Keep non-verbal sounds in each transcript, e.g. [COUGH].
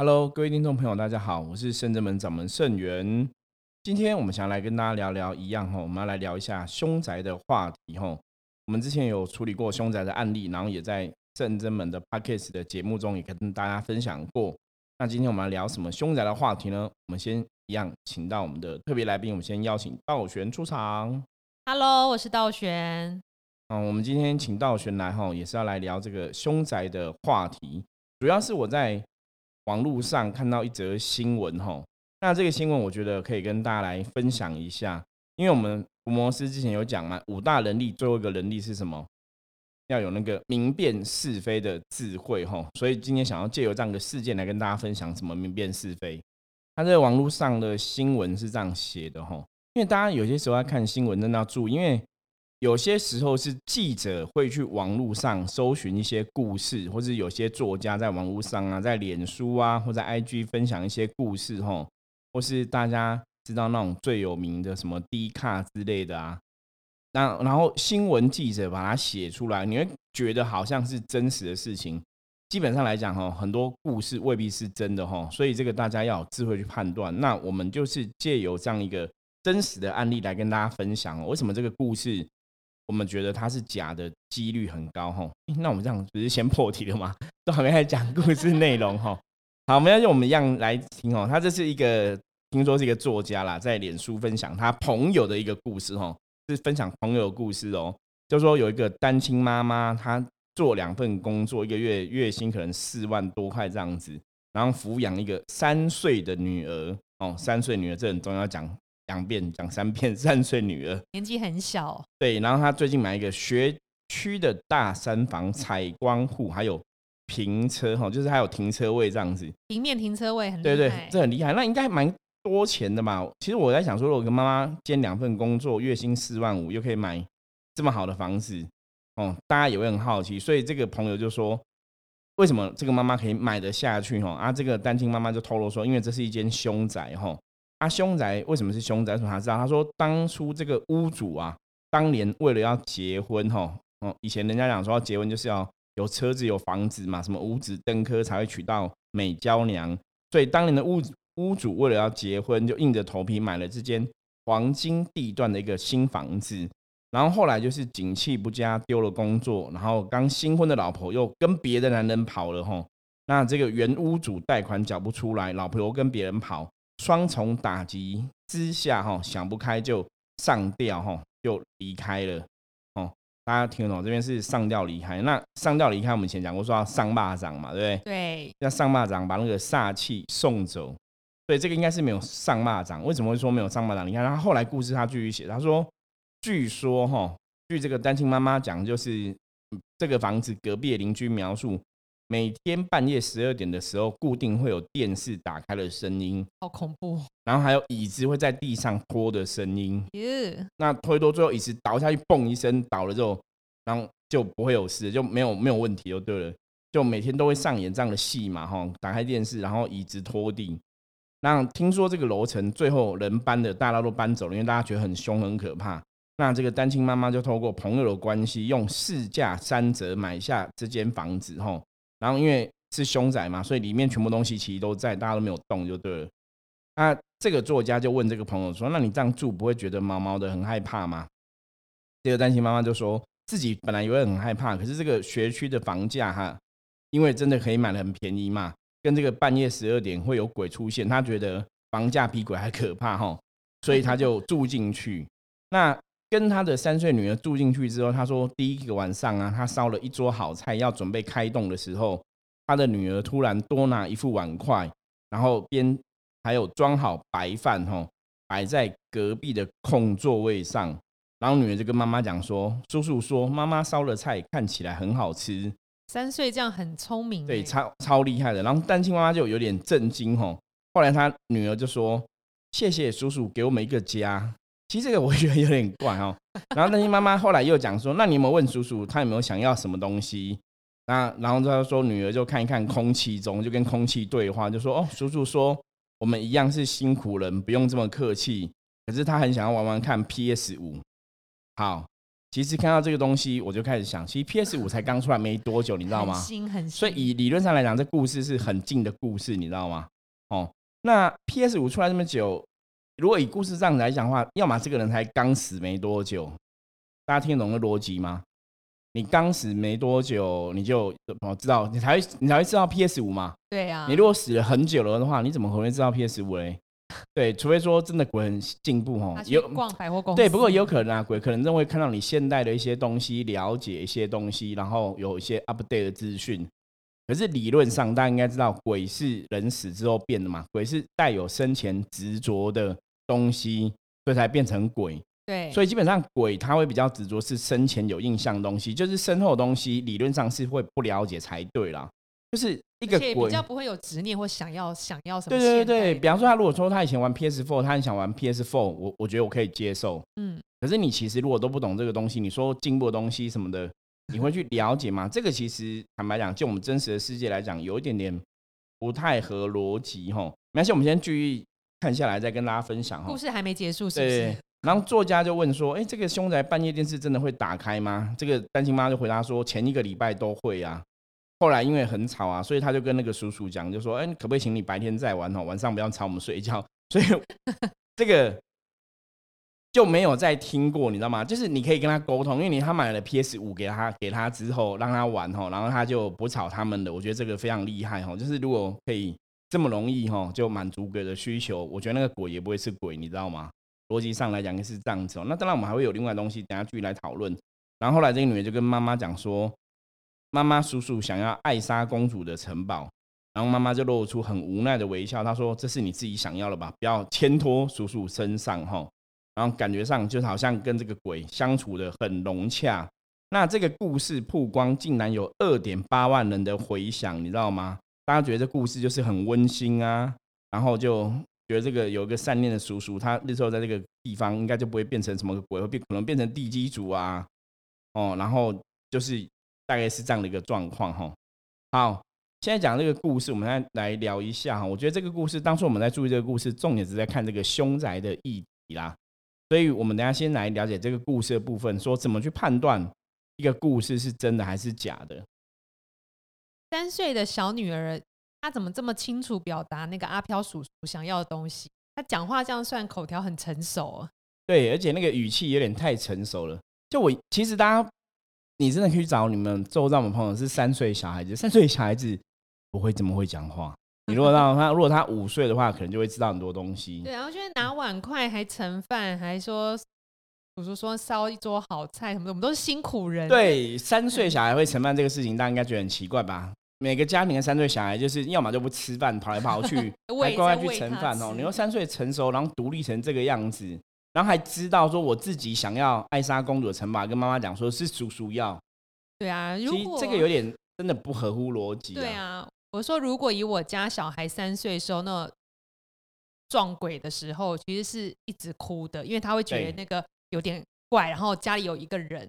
Hello，各位听众朋友，大家好，我是圣真门掌门圣元。今天我们想来跟大家聊聊一样哈，我们要来聊一下凶宅的话题哈。我们之前有处理过凶宅的案例，然后也在圣真门的 Podcast 的节目中也跟大家分享过。那今天我们来聊什么凶宅的话题呢？我们先一样，请到我们的特别来宾，我们先邀请道玄出场。Hello，我是道玄。嗯，我们今天请道玄来哈，也是要来聊这个凶宅的话题。主要是我在网络上看到一则新闻哈，那这个新闻我觉得可以跟大家来分享一下，因为我们福摩斯之前有讲嘛，五大能力最后一个能力是什么？要有那个明辨是非的智慧哈，所以今天想要借由这样的事件来跟大家分享什么明辨是非。他在网络上的新闻是这样写的哈，因为大家有些时候要看新闻真的要注意，因为。有些时候是记者会去网络上搜寻一些故事，或者有些作家在网络上啊，在脸书啊或者 IG 分享一些故事，吼，或是大家知道那种最有名的什么低卡之类的啊，那然后新闻记者把它写出来，你会觉得好像是真实的事情。基本上来讲，哈，很多故事未必是真的，哈，所以这个大家要有智慧去判断。那我们就是借由这样一个真实的案例来跟大家分享，为什么这个故事。我们觉得它是假的几率很高哈，那我们这样不是先破题了吗？都还没开始讲故事内容哈。好，我们要用我们一样来听哦。他这是一个听说是一个作家啦，在脸书分享他朋友的一个故事哈，是分享朋友的故事哦。就说有一个单亲妈妈，她做两份工作，一个月月薪可能四万多块这样子，然后抚养一个三岁的女儿哦，三岁女儿这很重要讲。两遍讲三遍，三岁女儿年纪很小，对。然后他最近买一个学区的大三房，采光户，还有平车哈，就是还有停车位这样子，平面停车位很对对，这很厉害。那应该蛮多钱的嘛？其实我在想说，如果跟妈妈兼两份工作，月薪四万五，又可以买这么好的房子，哦，大家也会很好奇。所以这个朋友就说，为什么这个妈妈可以买得下去？哈啊，这个单亲妈妈就透露说，因为这是一间凶宅，哈。啊凶宅为什么是凶宅？什么他知道？他说当初这个屋主啊，当年为了要结婚哈，哦，以前人家讲说要结婚就是要有车子有房子嘛，什么五子登科才会娶到美娇娘，所以当年的屋屋主为了要结婚，就硬着头皮买了这间黄金地段的一个新房子。然后后来就是景气不佳，丢了工作，然后刚新婚的老婆又跟别的男人跑了哈，那这个原屋主贷款缴不出来，老婆又跟别人跑。双重打击之下，哈，想不开就上吊，哈，就离开了。哦，大家听懂？这边是上吊离开。那上吊离开，我们以前讲过说要上霸掌嘛，对不对？对，要上霸掌把那个煞气送走。所以这个应该是没有上霸掌。为什么会说没有上霸掌？你看他后来故事，他继续写，他说，据说，哈，据这个单亲妈妈讲，就是这个房子隔壁邻居描述。每天半夜十二点的时候，固定会有电视打开的声音，好恐怖。然后还有椅子会在地上拖的声音，那拖一拖，最后椅子倒下去，嘣一声倒了之后，然后就不会有事，就没有没有问题就对了。就每天都会上演这样的戏嘛，哈，打开电视，然后椅子拖地。那听说这个楼层最后人搬的，大家都搬走了，因为大家觉得很凶很可怕。那这个单亲妈妈就透过朋友的关系，用市价三折买下这间房子，哈。然后因为是凶宅嘛，所以里面全部东西其实都在，大家都没有动就对了。那这个作家就问这个朋友说：“那你这样住不会觉得毛毛的很害怕吗？”这个担心妈妈就说自己本来也会很害怕，可是这个学区的房价哈，因为真的可以买的很便宜嘛，跟这个半夜十二点会有鬼出现，他觉得房价比鬼还可怕哈，所以他就住进去。那跟他的三岁女儿住进去之后，他说第一个晚上啊，他烧了一桌好菜，要准备开动的时候，他的女儿突然多拿一副碗筷，然后边还有装好白饭吼，摆在隔壁的空座位上，然后女儿就跟妈妈讲说：“叔叔说妈妈烧的菜看起来很好吃。”三岁这样很聪明，对，超超厉害的。然后单亲妈妈就有点震惊吼，后来他女儿就说：“谢谢叔叔给我们一个家。”其实这个我觉得有点怪哦。[LAUGHS] 然后那些妈妈后来又讲说：“那你有没有问叔叔，他有没有想要什么东西？”那然后他说：“女儿就看一看空气中，就跟空气对话，就说：‘哦，叔叔说我们一样是辛苦人，不用这么客气。’可是他很想要玩玩看 PS 五。好，其实看到这个东西，我就开始想，其实 PS 五才刚出来没多久，你知道吗？很新很新，所以以理论上来讲，这故事是很近的故事，你知道吗？哦，那 PS 五出来这么久，如果以故事上来讲的话，要么这个人才刚死没多久，大家听得懂的逻辑吗？你刚死没多久，你就哦知道，你才会你才会知道 PS 五嘛。对啊，你如果死了很久了的话，你怎么可能会知道 PS 五嘞？[LAUGHS] 对，除非说真的鬼很进步哦有逛百货公司，对，不过也有可能啊，鬼可能认为看到你现代的一些东西，了解一些东西，然后有一些 update 的资讯。可是理论上，大家应该知道，鬼是人死之后变的嘛，鬼是带有生前执着的东西，所以才变成鬼。对，所以基本上鬼他会比较执着是生前有印象的东西，就是身后的东西，理论上是会不了解才对啦。就是一个而且比鬼，较不会有执念或想要想要什么对。对对对，比方说他如果说他以前玩 PS Four，他很想玩 PS Four，我我觉得我可以接受。嗯，可是你其实如果都不懂这个东西，你说进步的东西什么的，你会去了解吗？[LAUGHS] 这个其实坦白讲，就我们真实的世界来讲，有一点点不太合逻辑哈。没关系，我们先继续看下来，再跟大家分享哈故。事还没结束，是不对是？，然后作家就问说：“哎，这个凶宅半夜电视真的会打开吗？”这个单亲妈就回答说：“前一个礼拜都会啊。”后来因为很吵啊，所以他就跟那个叔叔讲，就说：“哎，可不可以请你白天再玩哦，晚上不要吵我们睡觉。”所以 [LAUGHS] 这个就没有再听过，你知道吗？就是你可以跟他沟通，因为你他买了 PS 五给他给他之后让他玩哦，然后他就不吵他们的。我觉得这个非常厉害哦，就是如果可以这么容易吼就满足鬼的需求，我觉得那个鬼也不会是鬼，你知道吗？逻辑上来讲是这样子哦。那当然我们还会有另外东西，等下继续来讨论。然后后来这个女的就跟妈妈讲说，妈妈叔叔想要艾莎公主的城堡，然后妈妈就露出很无奈的微笑，她说：“这是你自己想要的吧？不要牵拖叔叔身上哈。”然后感觉上就好像跟这个鬼相处的很融洽。那这个故事曝光竟然有二点八万人的回响，你知道吗？大家觉得这故事就是很温馨啊，然后就觉得这个有一个善念的叔叔，他那时候在这个地方应该就不会变成什么鬼，会变可能变成地基主啊，哦，然后就是大概是这样的一个状况哈。好，现在讲这个故事，我们来来聊一下哈。我觉得这个故事，当初我们在注意这个故事，重点是在看这个凶宅的议题啦。所以我们等下先来了解这个故事的部分，说怎么去判断一个故事是真的还是假的。三岁的小女儿，她怎么这么清楚表达那个阿飘叔叔想要的东西？她讲话这样算口条很成熟哦。对，而且那个语气有点太成熟了。就我其实大家，你真的可以找你们周遭的朋友是三岁小孩子，三岁小孩子不会这么会讲话。[LAUGHS] 你如果让他，如果他五岁的话，可能就会知道很多东西。对，然后就是拿碗筷还盛饭，还说叔叔说烧一桌好菜什么的，我们都是辛苦人。，对，三岁小孩会盛饭这个事情，大家应该觉得很奇怪吧？每个家庭的三岁小孩就是要么就不吃饭，跑来跑去，[LAUGHS] 还喂乖乖去盛饭哦。你说三岁成熟，然后独立成这个样子，然后还知道说我自己想要艾莎公主的城堡，跟妈妈讲说是叔叔要，对啊，其实如果这个有点真的不合乎逻辑、对，啊，我说如果以我家小孩三岁的时候，那撞鬼的时候，其实是一直哭的，因为他会觉得那个有点怪，然后家里有一个人。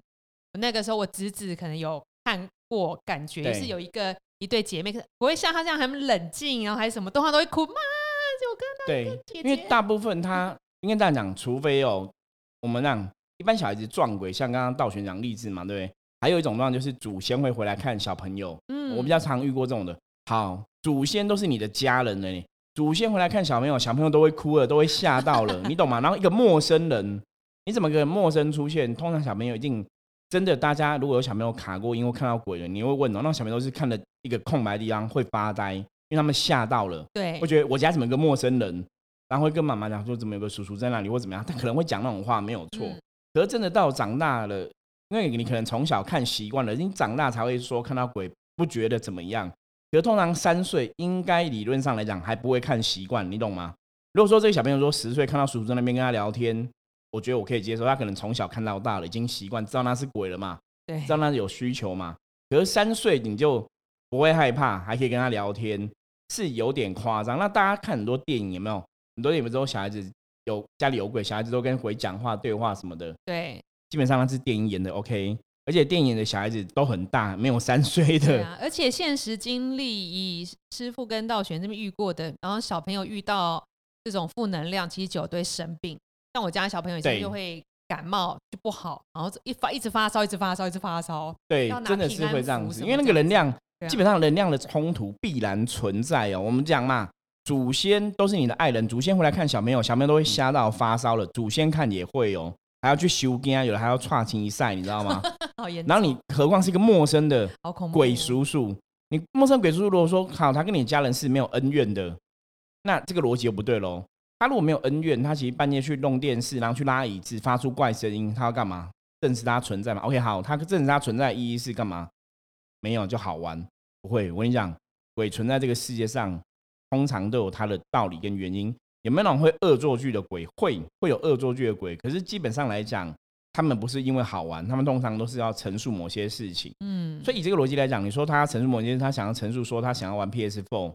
那个时候我侄子可能有看过，感觉对是有一个一对姐妹，可是不会像她这样很冷静，然后还是什么动画都会哭，妈，就跟对，姐因为大部分她 [LAUGHS] 应该这样讲，除非哦，我们让一般小孩子撞鬼，像刚刚道玄讲励志嘛，对不对？还有一种状况就是祖先会回来看小朋友，嗯我比较常遇过这种的。好，祖先都是你的家人了呢，祖先回来看小朋友，小朋友都会哭了，都会吓到了，你懂吗？然后一个陌生人，你怎么个陌生出现？通常小朋友一定真的，大家如果有小朋友卡过，因为看到鬼了，你会问哦，那小朋友都是看了一个空白的地方会发呆，因为他们吓到了。对会觉得我家怎么有个陌生人，然后会跟妈妈讲说怎么有个叔叔在那里或怎么样，他可能会讲那种话没有错。嗯可是真的到长大了，因为你可能从小看习惯了，你长大才会说看到鬼不觉得怎么样。可是通常三岁应该理论上来讲还不会看习惯，你懂吗？如果说这个小朋友说十岁看到叔叔在那边跟他聊天，我觉得我可以接受，他可能从小看到大了，已经习惯知道那是鬼了嘛，对知道那有需求嘛。可是三岁你就不会害怕，还可以跟他聊天，是有点夸张。那大家看很多电影有没有？很多电影都小孩子有家里有鬼，小孩子都跟鬼讲话、对话什么的，对基本上那是电影演的 OK。而且电影演的小孩子都很大，没有三岁的。啊，而且现实经历以师傅跟道玄这边遇过的，然后小朋友遇到这种负能量，其实就有对生病。像我家小朋友以前对就会感冒就不好，然后一发一直发烧，一直发烧，一直发烧。对真的是会这样子，因为那个能量啊基本上能量的冲突必然存在哦。我们讲嘛，祖先都是你的爱人，祖先回来看小朋友，小朋友都会吓到发烧了，祖先看也会哦，还要去修根，有的还要岔清一赛，你知道吗？[LAUGHS] 好严重，然后你何况是一个陌生的鬼叔叔，你陌生鬼叔叔如果说好，他跟你家人是没有恩怨的，那这个逻辑又不对喽。他如果没有恩怨，他其实半夜去弄电视，然后去拉椅子，发出怪声音，他要干嘛？证实他存在嘛？OK，好，他证实他存在的意义是干嘛？没有就好玩，不会。我跟你讲，鬼存在这个世界上，通常都有它的道理跟原因。有没有那种会恶作剧的鬼？会，会有恶作剧的鬼。可是基本上来讲，他们不是因为好玩，他们通常都是要陈述某些事情。嗯，所以以这个逻辑来讲，你说他陈述某件事，他想要陈述说他想要玩 PS Four，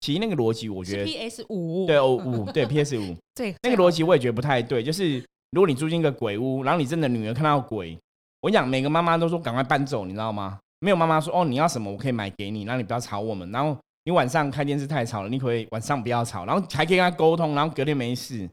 其实那个逻辑我觉得 PS 五，对哦五对 PS 五 [LAUGHS] 对那个逻辑我也觉得不太对。就是如果你住进一个鬼屋，然后你真的女儿看到鬼，我讲每个妈妈都说赶快搬走，你知道吗？没有妈妈说哦你要什么我可以买给你，然后你不要吵我们。然后你晚上开电视太吵了，你可以晚上不要吵，然后还可以跟他沟通，然后隔天没事。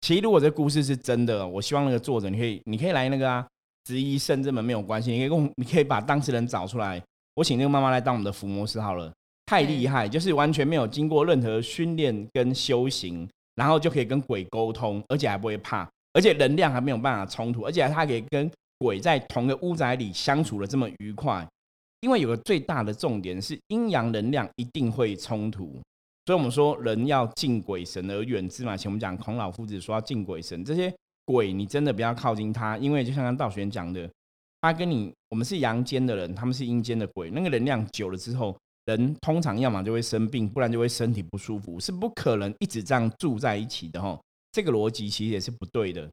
其实如果这故事是真的，我希望那个作者你可以你可以来那个啊，质疑圣这门没有关系，你可以跟我你可以把当事人找出来，我请那个妈妈来当我们的伏魔师好了，太厉害，就是完全没有经过任何训练跟修行，然后就可以跟鬼沟通，而且还不会怕，而且能量还没有办法冲突，而且他可以跟鬼在同个屋宅里相处的这么愉快。因为有个最大的重点是阴阳能量一定会冲突，所以我们说人要敬鬼神而远之嘛。前我们讲孔老夫子说要敬鬼神，这些鬼你真的不要靠近他，因为就像刚道玄讲的，他跟你我们是阳间的人，他们是阴间的鬼，那个能量久了之后，人通常要么就会生病，不然就会身体不舒服，是不可能一直这样住在一起的哈。这个逻辑其实也是不对的。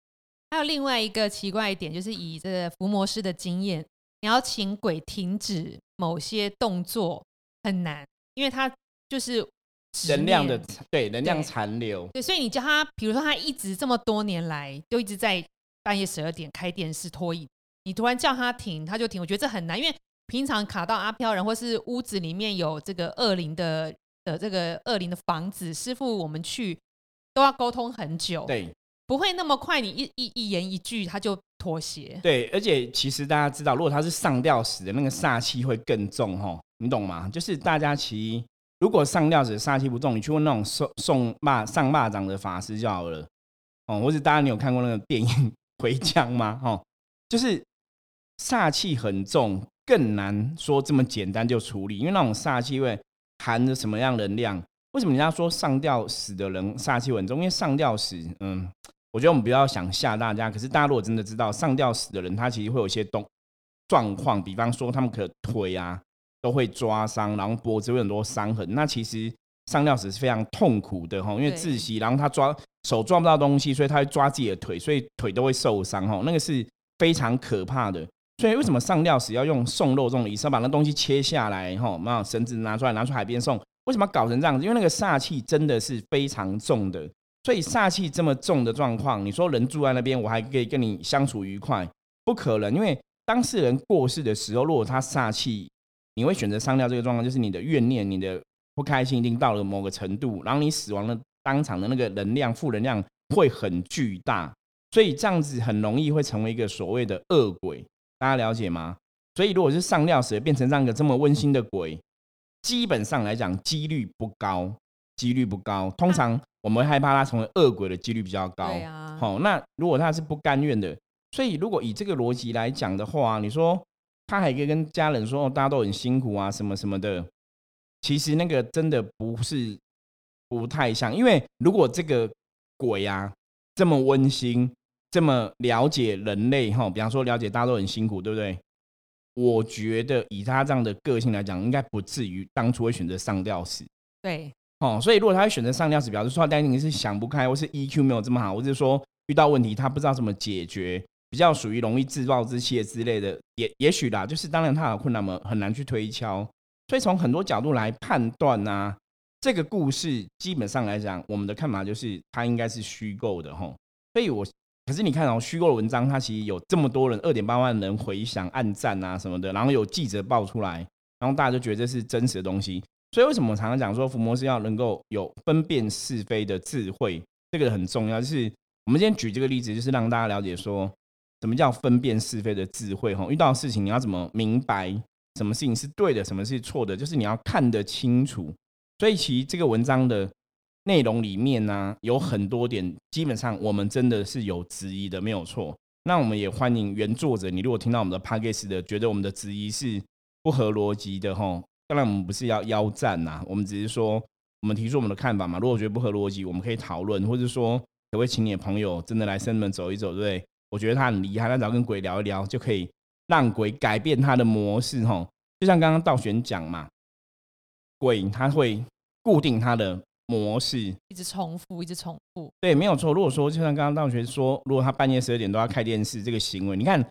还有另外一个奇怪一点，就是以这个伏魔师的经验，你要请鬼停止某些动作很难，因为他就是能量的对能量残留，对，所以你叫他，比如说他一直这么多年来就一直在半夜十二点开电视拖椅，你突然叫他停，他就停。我觉得这很难，因为平常卡到阿飘人或是屋子里面有这个恶灵的的这个恶灵的房子，师傅我们去都要沟通很久，对。不会那么快，你一一一言一句他就妥协。对，而且其实大家知道，如果他是上吊死的，那个煞气会更重哈，你懂吗？就是大家其实如果上吊死煞气不重，你去问那种送送骂上蚂蚱的法师就好了哦。或者大家你有看过那个电影《[LAUGHS] 回江》吗？哦，就是煞气很重，更难说这么简单就处理，因为那种煞气会含着什么样能量？为什么人家说上吊死的人煞气很重？因为上吊死，嗯。我觉得我们不要想吓大家，可是大家如果真的知道上吊死的人，他其实会有一些动状况，比方说他们可腿啊都会抓伤，然后脖子会很多伤痕。那其实上吊死是非常痛苦的哈，因为窒息，然后他抓手抓不到东西，所以他会抓自己的腿，所以腿都会受伤哈，那个是非常可怕的。所以为什么上吊死要用送肉这种仪式，要把那东西切下来哈，把绳子拿出来，拿出海边送？为什么要搞成这样子？因为那个煞气真的是非常重的。所以煞气这么重的状况，你说人住在那边，我还可以跟你相处愉快？不可能，因为当事人过世的时候，如果他煞气，你会选择上吊这个状况，就是你的怨念、你的不开心，一定到了某个程度，然后你死亡的当场的那个能量、负能量会很巨大，所以这样子很容易会成为一个所谓的恶鬼，大家了解吗？所以如果是上吊死变成这样一个这么温馨的鬼，基本上来讲几率不高，几率不高，通常。我们会害怕他成为恶鬼的几率比较高。好，那如果他是不甘愿的，所以如果以这个逻辑来讲的话，你说他还可以跟家人说，哦，大家都很辛苦啊，什么什么的。其实那个真的不是不太像，因为如果这个鬼啊这么温馨，这么了解人类哈，比方说了解大家都很辛苦，对不对？我觉得以他这样的个性来讲，应该不至于当初会选择上吊死。对。哦，所以如果他会选择上吊死，表示说他担心是想不开，或是 EQ 没有这么好，或者说遇到问题他不知道怎么解决，比较属于容易自暴自弃之类的，也也许啦，就是当然他有困难嘛，很难去推敲。所以从很多角度来判断呢，这个故事基本上来讲，我们的看法就是他应该是虚构的哈。所以我可是你看哦，虚构的文章，它其实有这么多人，二点八万人回响、暗赞啊什么的，然后有记者爆出来，然后大家就觉得这是真实的东西。所以为什么我常常讲说，伏魔是要能够有分辨是非的智慧，这个很重要。就是我们今天举这个例子，就是让大家了解说，什么叫分辨是非的智慧？哈，遇到事情你要怎么明白什么事情是对的，什么是错的？就是你要看得清楚。所以其实这个文章的内容里面呢，有很多点，基本上我们真的是有质疑的，没有错。那我们也欢迎原作者，你如果听到我们的 p a c k a g e 的，觉得我们的质疑是不合逻辑的，哈，当然我们不是要邀战呐，我们只是说我们提出我们的看法嘛。如果觉得不合逻辑，我们可以讨论，或者说可不可以请你的朋友真的来深门走一走，对不对？我觉得他很厉害，他只要跟鬼聊一聊，就可以让鬼改变他的模式，哈。就像刚刚道玄讲嘛，鬼他会。固定它的模式，一直重复，一直重复。对，没有错。如果说就像刚刚道学说，如果他半夜十二点都要开电视，这个行为，你看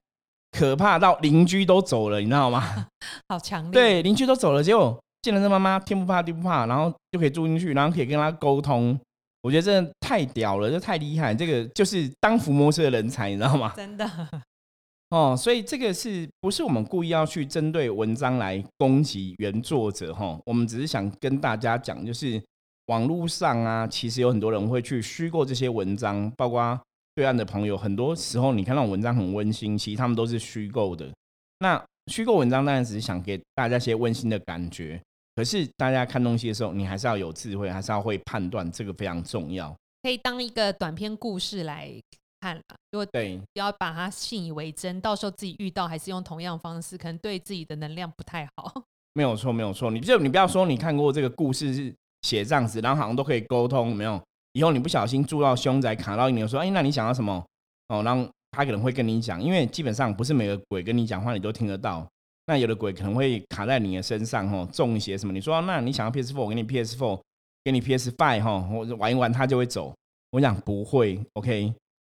可怕到邻居都走了，你知道吗？[LAUGHS] 好强烈。对，邻居都走了，结果见了这妈妈，天不怕地不怕，然后就可以住进去，然后可以跟他沟通。我觉得真的太屌了，这太厉害，这个就是当伏魔师的人才，你知道吗？真的。[LAUGHS] 哦，所以这个是不是我们故意要去针对文章来攻击原作者？哈，我们只是想跟大家讲，就是网络上啊，其实有很多人会去虚构这些文章，包括对岸的朋友，很多时候你看到文章很温馨，其实他们都是虚构的。那虚构文章当然只是想给大家一些温馨的感觉，可是大家看东西的时候，你还是要有智慧，还是要会判断，这个非常重要。可以当一个短篇故事来。看了，如果对，不要把它信以为真，到时候自己遇到还是用同样方式，可能对自己的能量不太好。[LAUGHS] 没有错，没有错。你就你不要说你看过这个故事是写这样子，然后好像都可以沟通，没有？以后你不小心住到凶宅卡到你，说哎，那你想要什么？哦，然后他可能会跟你讲，因为基本上不是每个鬼跟你讲话你都听得到。那有的鬼可能会卡在你的身上，哦，中一些什么？你说那你想要 PS Four，我给你 PS Four，给你 PS Five，哈，我玩一玩他就会走。我讲不会，OK。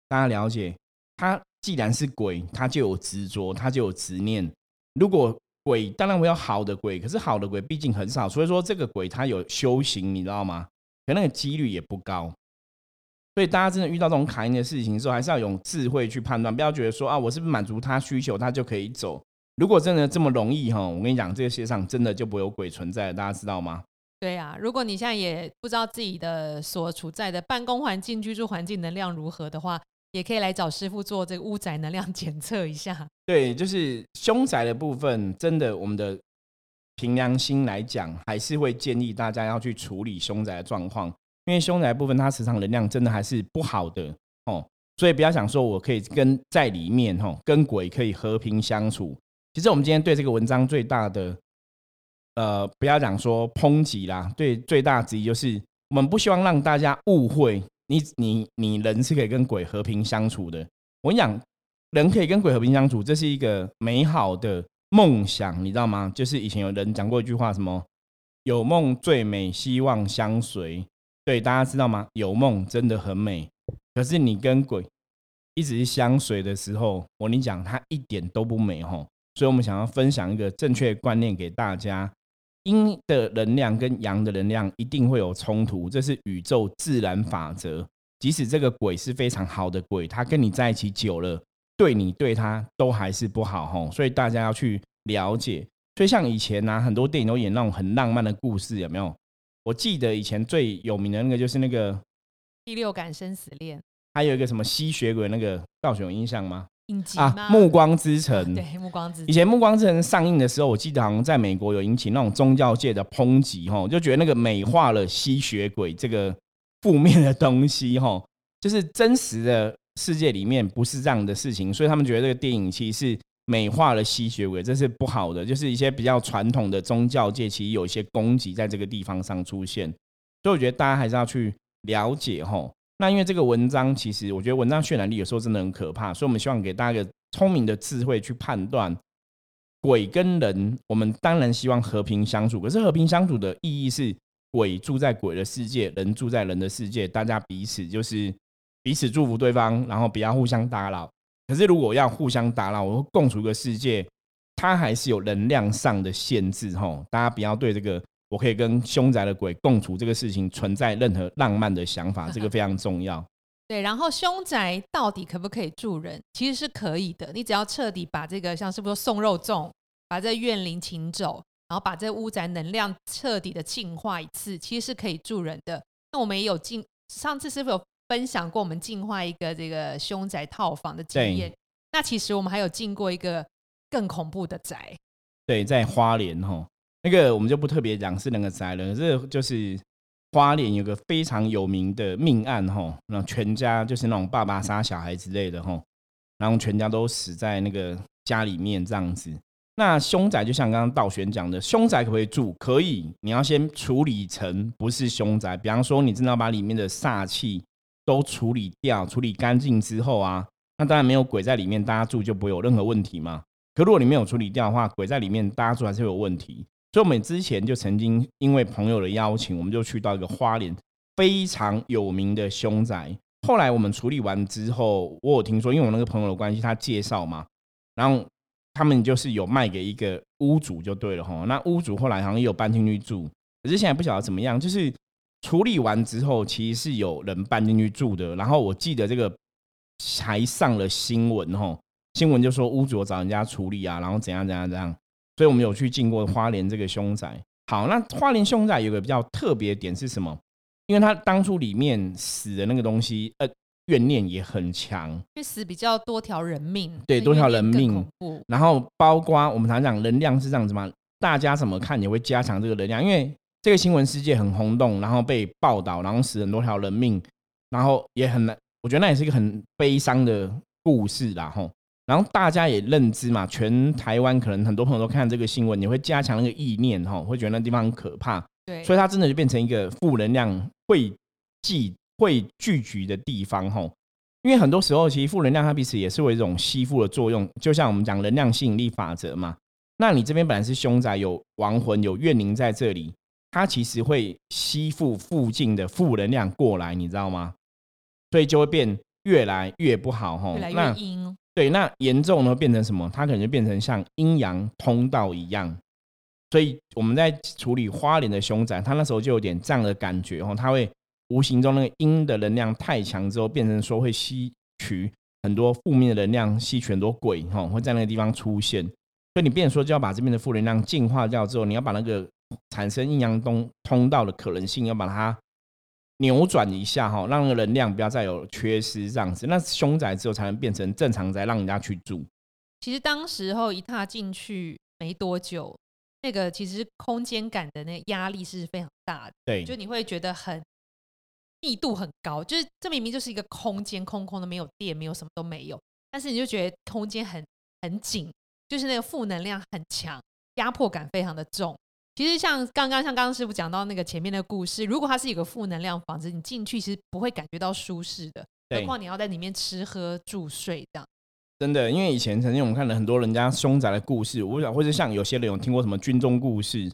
大家了解，他既然是鬼，他就有执着，他就有执念。如果鬼，当然我有好的鬼，可是好的鬼毕竟很少，所以说这个鬼他有修行，你知道吗？可那个几率也不高。所以大家真的遇到这种卡音的事情的时候，还是要用智慧去判断，不要觉得说啊，我是不是满足他需求，他就可以走。如果真的这么容易哈，我跟你讲，这个世界上真的就不会有鬼存在，大家知道吗？对啊，如果你现在也不知道自己的所处在的办公环境、居住环境能量如何的话，也可以来找师傅做这个屋宅能量检测一下。[LAUGHS] 对，就是凶宅的部分，真的，我们的凭良心来讲，还是会建议大家要去处理凶宅的状况，因为凶宅部分它磁场能量真的还是不好的哦。所以不要想说我可以跟在里面哦，跟鬼可以和平相处。其实我们今天对这个文章最大的，呃，不要讲说抨击啦，对最大之一就是我们不希望让大家误会。你你你人是可以跟鬼和平相处的。我跟你讲，人可以跟鬼和平相处，这是一个美好的梦想，你知道吗？就是以前有人讲过一句话，什么“有梦最美，希望相随”。对，大家知道吗？有梦真的很美，可是你跟鬼一直相随的时候，我跟你讲，它一点都不美吼。所以我们想要分享一个正确观念给大家。阴的能量跟阳的能量一定会有冲突，这是宇宙自然法则。即使这个鬼是非常好的鬼，他跟你在一起久了，对你对他都还是不好吼。所以大家要去了解。所以像以前呢，很多电影都演那种很浪漫的故事，有没有？我记得以前最有名的那个就是那个《第六感生死恋》，还有一个什么吸血鬼那个，道雄有印象吗？啊，《暮光之城》对，《暮光之城》以前《暮光之城》上映的时候，我记得好像在美国有引起那种宗教界的抨击，哈，就觉得那个美化了吸血鬼这个负面的东西，哈，就是真实的世界里面不是这样的事情，所以他们觉得这个电影其实是美化了吸血鬼，这是不好的。就是一些比较传统的宗教界，其实有一些攻击在这个地方上出现，所以我觉得大家还是要去了解，哈。那因为这个文章，其实我觉得文章渲染力有时候真的很可怕，所以我们希望给大家一个聪明的智慧去判断鬼跟人。我们当然希望和平相处，可是和平相处的意义是鬼住在鬼的世界，人住在人的世界，大家彼此就是彼此祝福对方，然后不要互相打扰。可是如果要互相打扰，我共处一个世界，它还是有能量上的限制吼，大家不要对这个。我可以跟凶宅的鬼共处，这个事情存在任何浪漫的想法，这个非常重要。[LAUGHS] 对，然后凶宅到底可不可以住人？其实是可以的，你只要彻底把这个像是不是送肉粽，把这怨灵请走，然后把这屋宅能量彻底的净化一次，其实是可以住人的。那我们也有进，上次是否有分享过，我们净化一个这个凶宅套房的经验。那其实我们还有进过一个更恐怖的宅，对，在花莲哈，那个我们就不特别讲是那个宅了，这就是花莲有个非常有名的命案哈，那全家就是那种爸爸杀小孩之类的哈，然后全家都死在那个家里面这样子。那凶宅就像刚刚道玄讲的，凶宅可不可以住？可以，你要先处理成不是凶宅。比方说，你真的要把里面的煞气都处理掉、处理干净之后啊，那当然没有鬼在里面，大家住就不会有任何问题嘛。可如果你没有处理掉的话，鬼在里面，大家住还是有问题。所以我们之前就曾经因为朋友的邀请，我们就去到一个花莲非常有名的凶宅。后来我们处理完之后，我有听说，因为我那个朋友的关系，他介绍嘛，然后。他们就是有卖给一个屋主就对了哈，那屋主后来好像也有搬进去住，可是现在不晓得怎么样。就是处理完之后，其实是有人搬进去住的。然后我记得这个还上了新闻哈，新闻就说屋主找人家处理啊，然后怎样怎样怎样。所以我们有去进过花莲这个凶宅。好，那花莲凶宅有个比较特别点是什么？因为他当初里面死的那个东西，呃。怨念也很强，因为死比较多条人命，对多条人命。然后包括我们常讲能量是这样子嘛，大家怎么看也会加强这个能量，因为这个新闻世界很轰动，然后被报道，然后死很多条人命，然后也很难，我觉得那也是一个很悲伤的故事啦吼。然后大家也认知嘛，全台湾可能很多朋友都看这个新闻，你会加强那个意念哈，会觉得那地方很可怕。对，所以它真的就变成一个负能量会记。会聚集的地方，哈，因为很多时候其实负能量它彼此也是有一种吸附的作用，就像我们讲能量吸引力法则嘛。那你这边本来是凶宅，有亡魂、有怨灵在这里，它其实会吸附附近的负能量过来，你知道吗？所以就会变越来越不好，哈，越来越阴。对，那严重呢变成什么？它可能就变成像阴阳通道一样。所以我们在处理花莲的凶宅，它那时候就有点这样的感觉，哦，它会。无形中那个阴的能量太强之后，变成说会吸取很多负面的能量，吸取很多鬼哈，会在那个地方出现。所以你变说就要把这边的负能量净化掉之后，你要把那个产生阴阳通通道的可能性，要把它扭转一下哈，让那个能量不要再有缺失这样子。那凶宅之后才能变成正常宅，让人家去住。其实当时候一踏进去没多久，那个其实空间感的那压力是非常大的，对，就你会觉得很。密度很高，就是这明明就是一个空间，空空的，没有电，没有什么都没有，但是你就觉得空间很很紧，就是那个负能量很强，压迫感非常的重。其实像刚刚像刚刚师傅讲到那个前面的故事，如果它是一个负能量房子，你进去其实不会感觉到舒适的，何况你要在里面吃喝住睡这样。真的，因为以前曾经我们看了很多人家凶宅的故事，我想或者像有些人有听过什么军中故事，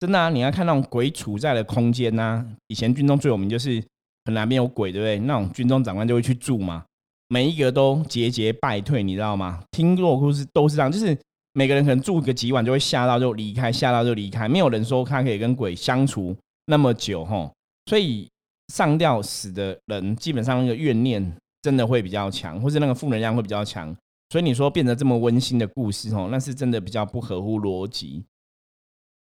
真的啊，你要看那种鬼处在的空间呐，以前军中最有名就是。可能那边有鬼，对不对？那种军中长官就会去住嘛，每一个都节节败退，你知道吗？听过故事都是这样，就是每个人可能住个几晚就会吓到就离开，吓到就离开，没有人说他可以跟鬼相处那么久吼。所以上吊死的人，基本上那个怨念真的会比较强，或是那个负能量会比较强。所以你说变得这么温馨的故事哦，那是真的比较不合乎逻辑。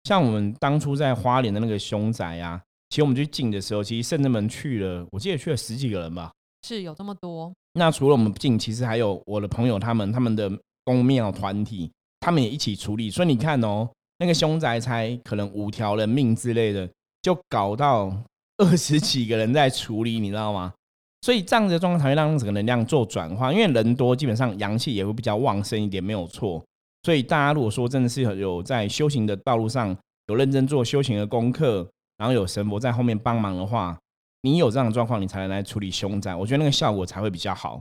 像我们当初在花莲的那个凶宅啊。其实我们去进的时候，其实圣正门去了，我记得去了十几个人吧，是有这么多。那除了我们进，其实还有我的朋友他们，他们的公庙团体，他们也一起处理。所以你看哦，那个凶宅才可能五条人命之类的，就搞到 [LAUGHS] 二十几个人在处理，你知道吗？所以这样子的状况才会让整个能量做转化，因为人多，基本上阳气也会比较旺盛一点，没有错。所以大家如果说真的是有在修行的道路上有认真做修行的功课。然后有神佛在后面帮忙的话，你有这样的状况，你才能来处理凶宅。我觉得那个效果才会比较好。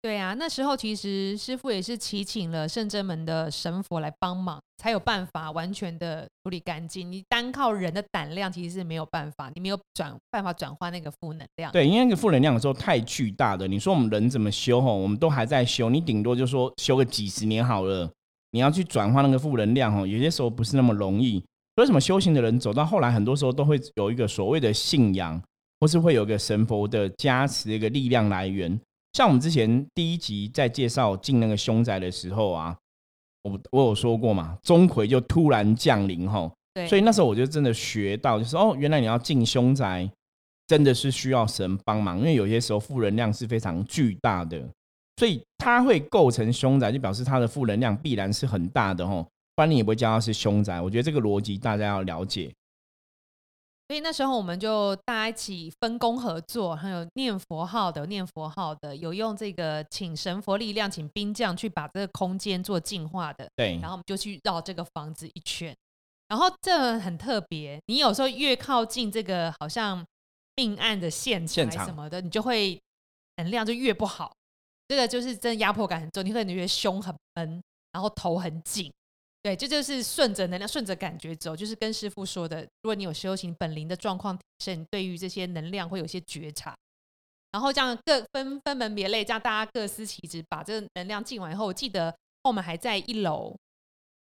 对啊，那时候其实师傅也是祈请了圣真门的神佛来帮忙，才有办法完全的处理干净。你单靠人的胆量其实是没有办法，你没有转办法转化那个负能量。对，因为那个负能量有时候太巨大的。你说我们人怎么修？吼，我们都还在修，你顶多就说修个几十年好了。你要去转化那个负能量，吼，有些时候不是那么容易。为什么修行的人走到后来，很多时候都会有一个所谓的信仰，或是会有一个神佛的加持，一个力量来源。像我们之前第一集在介绍进那个凶宅的时候啊，我我有说过嘛，钟馗就突然降临哈，所以那时候我就真的学到，就是哦，原来你要进凶宅，真的是需要神帮忙，因为有些时候负能量是非常巨大的。所以它会构成凶宅，就表示它的负能量必然是很大的吼，不然你也不会叫它是凶宅。我觉得这个逻辑大家要了解。所以那时候我们就大家一起分工合作，还有念佛号的、念佛号的，有用这个请神佛力量、请兵将去把这个空间做净化的。对，然后我们就去绕这个房子一圈。然后这很特别，你有时候越靠近这个好像命案的现场什么的，你就会能量就越不好。这个就是真的压迫感很重，你会觉得胸很闷，然后头很紧。对，这就是顺着能量、顺着感觉走，就是跟师傅说的，如果你有修行本灵的状况提升，对于这些能量会有些觉察。然后这样各分分门别类，这样大家各司其职，把这个能量进完以后，我记得后面还在一楼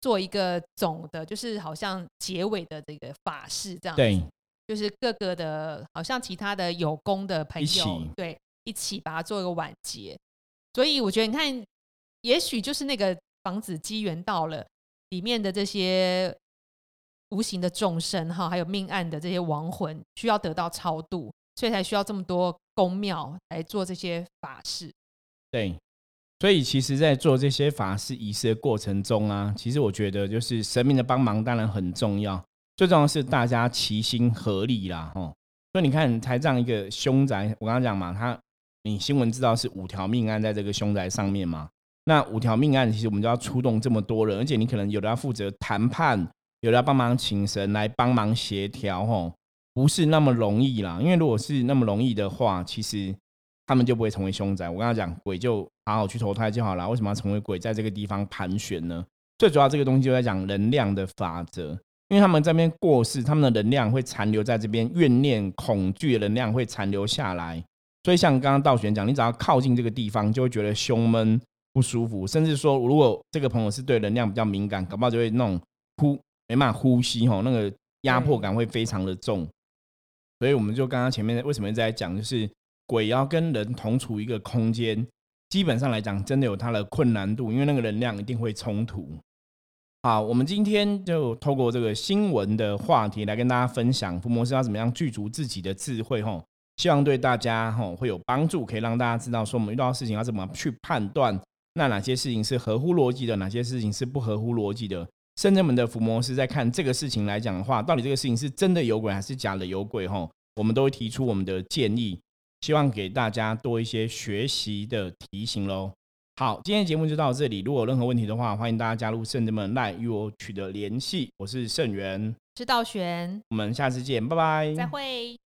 做一个总的，就是好像结尾的这个法事这样。对，就是各个的，好像其他的有功的朋友，对，一起把它做一个完结。所以我觉得，你看，也许就是那个房子机缘到了。里面的这些无形的众生哈，还有命案的这些亡魂，需要得到超度，所以才需要这么多公庙来做这些法事。对，所以其实，在做这些法事仪式的过程中啊，其实我觉得就是神明的帮忙当然很重要，最重要是大家齐心合力啦，吼。所以你看，才这样一个凶宅，我刚刚讲嘛，他你新闻知道是五条命案在这个凶宅上面嘛？那五条命案，其实我们就要出动这么多人，而且你可能有的要负责谈判，有的要帮忙请神来帮忙协调，吼，不是那么容易啦。因为如果是那么容易的话，其实他们就不会成为凶宅。我跟他讲，鬼就好好去投胎就好了，为什么要成为鬼，在这个地方盘旋呢？最主要这个东西就在讲能量的法则，因为他们这边过世，他们的能量会残留在这边，怨念、恐惧的能量会残留下来。所以像刚刚道玄讲，你只要靠近这个地方，就会觉得胸闷。不舒服，甚至说，如果这个朋友是对能量比较敏感，搞不好就会那种呼没办法呼吸吼，那个压迫感会非常的重。所以我们就刚刚前面为什么在讲，就是鬼要跟人同处一个空间，基本上来讲，真的有它的困难度，因为那个能量一定会冲突。好，我们今天就透过这个新闻的话题来跟大家分享伏魔师要怎么样具足自己的智慧吼，希望对大家吼会有帮助，可以让大家知道说我们遇到事情要怎么去判断。那哪些事情是合乎逻辑的？哪些事情是不合乎逻辑的？圣人们的伏魔师在看这个事情来讲的话，到底这个事情是真的有鬼还是假的有鬼？吼，我们都会提出我们的建议，希望给大家多一些学习的提醒喽。好，今天节目就到这里。如果有任何问题的话，欢迎大家加入圣人们赖与我取得联系。我是圣元，是道玄，我们下次见，拜拜，再会。